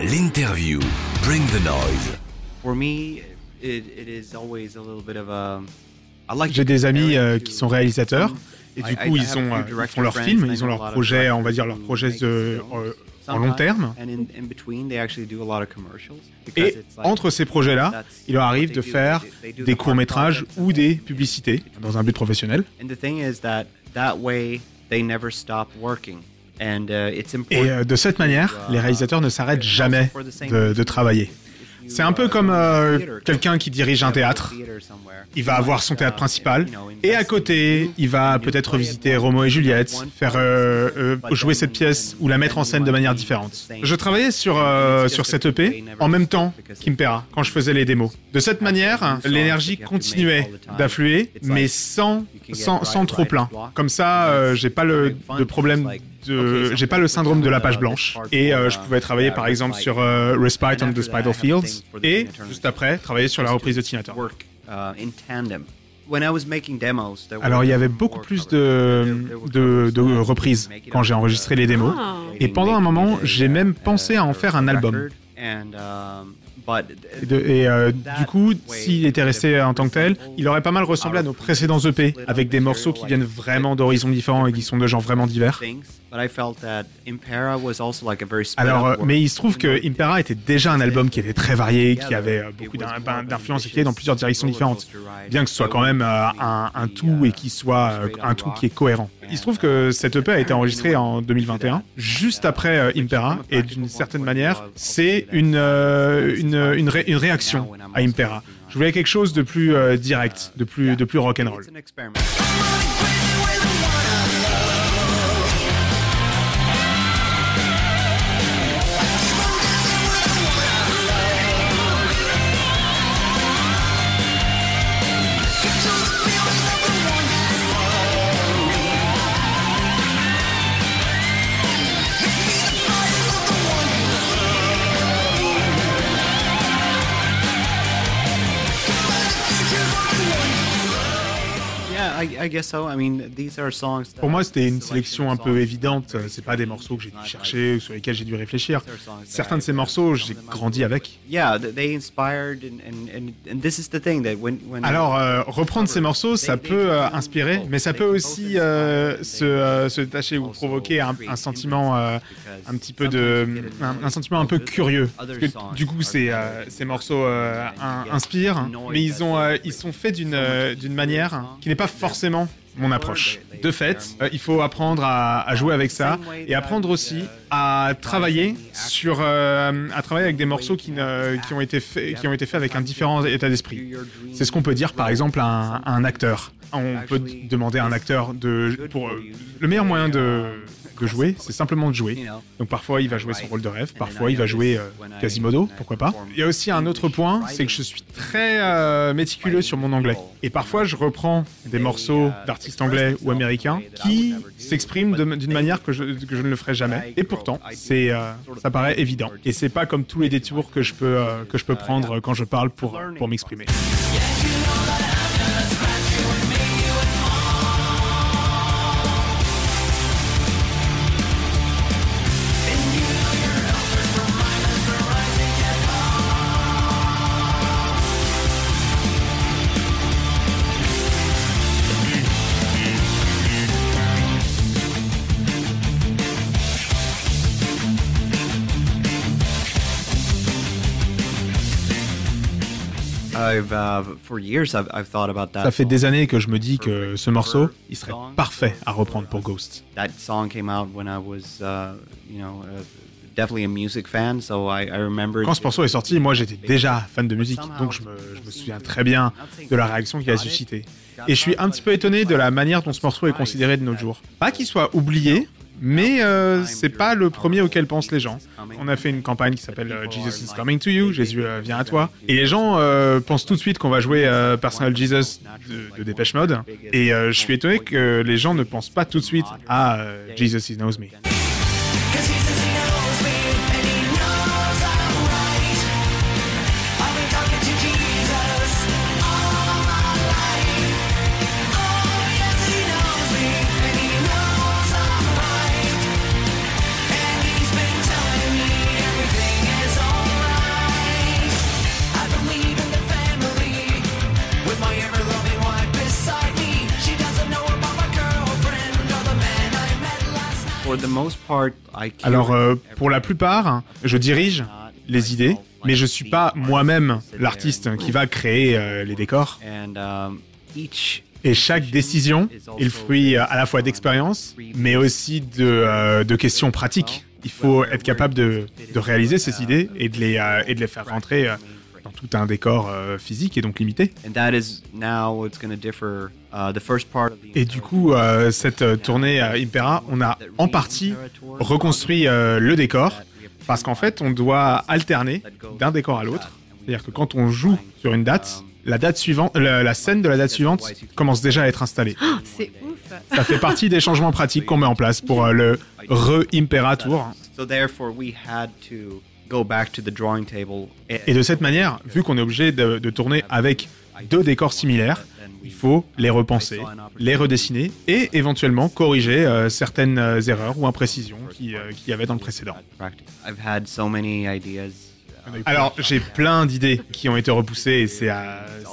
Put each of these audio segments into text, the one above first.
L'interview. Bring the noise. For me, it, it is always a little bit of a. I like J'ai to des amis euh, it qui sont réalisateurs et du coup ils, euh, ils font leurs films, ils ont leurs projets, on va dire leurs projets de, euh, en long terme. and in, in between, they actually do a lot of commercials because Et it's like- entre ces projets-là, il leur arrive they de faire des the courts-métrages projects ou des publicités dans un but professionnel. Uh. Et euh, de cette manière, uh, les réalisateurs ne s'arrêtent jamais de, travailler. C'est un peu uh, comme to euh, quelqu'un qui dirige un théâtre. Il va avoir son théâtre uh, principal et à côté, il va peut-être visiter Roméo et Juliette, faire euh, euh, jouer cette pièce ou la mettre en scène de manière différente. Je travaillais sur sur cette EP never en même temps qu'Impera quand je faisais les démos. De cette manière, l'énergie continuait d'affluer, mais sans sans, sans trop plein. Comme ça, j'ai pas le de problème j'ai pas le syndrome de la page blanche et euh, je pouvais travailler par exemple sur euh, Respite on the Spider Fields et juste après travailler sur la reprise de Tina Turner. work in tandem. When I was making demos, there Alors il y avait beaucoup plus de, de, de reprises quand j'ai enregistré les démos. Et pendant un moment, j'ai même pensé à en faire un album. Et, de- et, euh, du coup, s'il était resté en tant que tel, il aurait pas mal ressemblé à nos précédents EP, avec des morceaux qui viennent vraiment d'horizons différents et qui sont de genres vraiment divers. Alors, euh, mais il se trouve que Impera était déjà un album qui était très varié, qui avait euh, beaucoup d'in- d'in- d'influences et qui est dans plusieurs directions différentes. Bien que ce soit quand même un, un tout et qui soit euh, un tout qui est cohérent. Il se trouve que cette EP a été enregistrée en 2021, juste après Impera, et d'une certaine manière, c'est une, une, une, ré- une réaction à Impera. Je voulais quelque chose de plus euh, direct, de plus, de plus rock'n'roll. Pour moi, c'était une sélection un peu évidente. C'est pas des morceaux que j'ai dû chercher ou sur lesquels j'ai dû réfléchir. These are songs that Certains de ces morceaux, j'ai grandi avec. Yeah, th- they inspired, and, and, and, and this is the thing that when when Alors, euh, reprendre ces morceaux, ça peut euh, inspirer, mais ça peut aussi euh, se, se détacher ou provoquer un, un sentiment un petit peu de, un, un sentiment un peu curieux. Parce que, du coup, ces, ces morceaux in- inspirent, mais ils ont, ils sont faits d'une, d'une manière qui n'est pas forcément mon approche. De fait, euh, il faut apprendre à, jouer avec ça et apprendre aussi à travailler sur, euh, à travailler avec des morceaux qui, qui ont été faits, qui ont été faits avec un différent état d'esprit. C'est ce qu'on peut dire par exemple à un, à un acteur. On peut demander à un acteur de pour euh, le meilleur moyen de, de jouer, c'est simplement de jouer. Donc parfois il va jouer son rôle de rêve, parfois il va jouer euh, Quasimodo, pourquoi pas. Il y a aussi un autre point, c'est que je suis très euh, méticuleux sur mon anglais. Et parfois je reprends des morceaux d'artistes anglais ou américains qui s'expriment d'une manière que je, ne le ferai jamais. Et pourtant, euh, ça paraît évident. Et c'est pas comme tous les détours que je peux euh, prendre quand je parle pour m'exprimer. Ça fait des années que je me dis que ce morceau, il serait parfait à reprendre pour Ghost. That song came out when I was, uh, uh, definitely a music fan. So I, I remember. Quand ce morceau est sorti, moi j'étais déjà fan de musique, donc je me, je me souviens très bien de la réaction qu'il a suscité. Et je suis un petit peu étonné de la manière dont ce morceau est considéré de nos jours. Pas qu'il soit oublié, mais euh, c'est pas le premier auquel pensent les gens. On a fait une campagne qui s'appelle euh, Jesus is coming to you, Jésus euh, vient à toi. Et les gens euh, pensent tout de suite qu'on va jouer euh, Personal Jesus de, de Dépêche Mode. Et euh, je suis étonné que les gens ne pensent pas tout de suite à euh, Jesus He Knows Me. Alors, euh, pour la plupart, je dirige les idées, mais je suis pas moi-même l'artiste qui va créer euh, les décors. And um, each Et chaque décision est le fruit euh, à la fois d'expérience, mais aussi de, euh, de questions pratiques. Il faut être capable de, de réaliser ces idées et de les, et de les faire rentrer dans tout un décor euh, physique et donc limité. and that is now what's going to differ. Uh, the first part of the Et du coup, euh, cette euh, tournée à Impera, on a en partie reconstruit euh, le décor parce qu'en fait, on doit alterner d'un décor à l'autre. C'est-à-dire que quand on joue sur une date, la date suivante, la, la scène de la date suivante commence déjà à être installée. C'est ouf. Ça fait partie des changements pratiques qu'on met en place pour euh, le re-Impera Tour. So therefore, we had to go back to the drawing table. Et de cette manière, vu qu'on est obligé de, de tourner avec deux décors similaires, il faut les repenser, les redessiner et éventuellement corriger euh, certaines euh, erreurs ou imprécisions qui, euh, qu'il y avait dans le précédent. I've had so many ideas. Alors, j'ai plein d'idées qui ont été repoussées et c'est euh,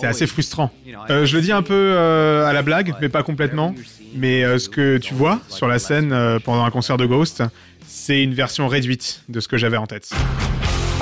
c'est assez frustrant. Euh, je le dis un peu euh, à la blague, mais pas complètement. Mais euh, ce que tu vois sur la scène euh, pendant un concert de Ghost, c'est une version réduite de ce que j'avais en tête.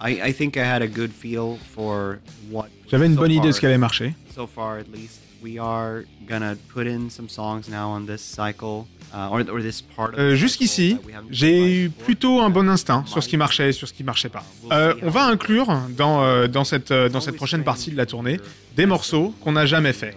I, I think I had a good feel for what. J'avais une so bonne idée de far- ce qui allait marcher. So far, at least, we are gonna put in some songs now on this cycle, uh, or or this part. Of the Euh, Jusqu'ici, j'ai eu plutôt un bon instinct sur ce qui marchait et sur ce qui marchait pas. Euh, on va inclure dans, euh, dans, cette, dans cette prochaine partie de la tournée des morceaux qu'on n'a jamais fait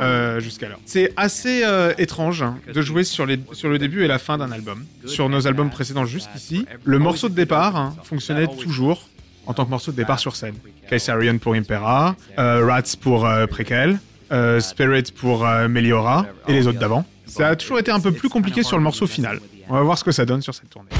euh, jusqu'alors. C'est assez euh, étrange de jouer sur, les, sur le début et la fin d'un album. Sur nos albums précédents jusqu'ici, le morceau de départ hein, fonctionnait toujours en tant que morceau de départ sur scène. Kaisarion pour Impera, euh, Rats pour euh, Prequel, euh, Spirit pour Meliora et les autres d'avant. Ça a toujours été un peu plus compliqué sur le morceau final. On va voir ce que ça donne sur cette tournée.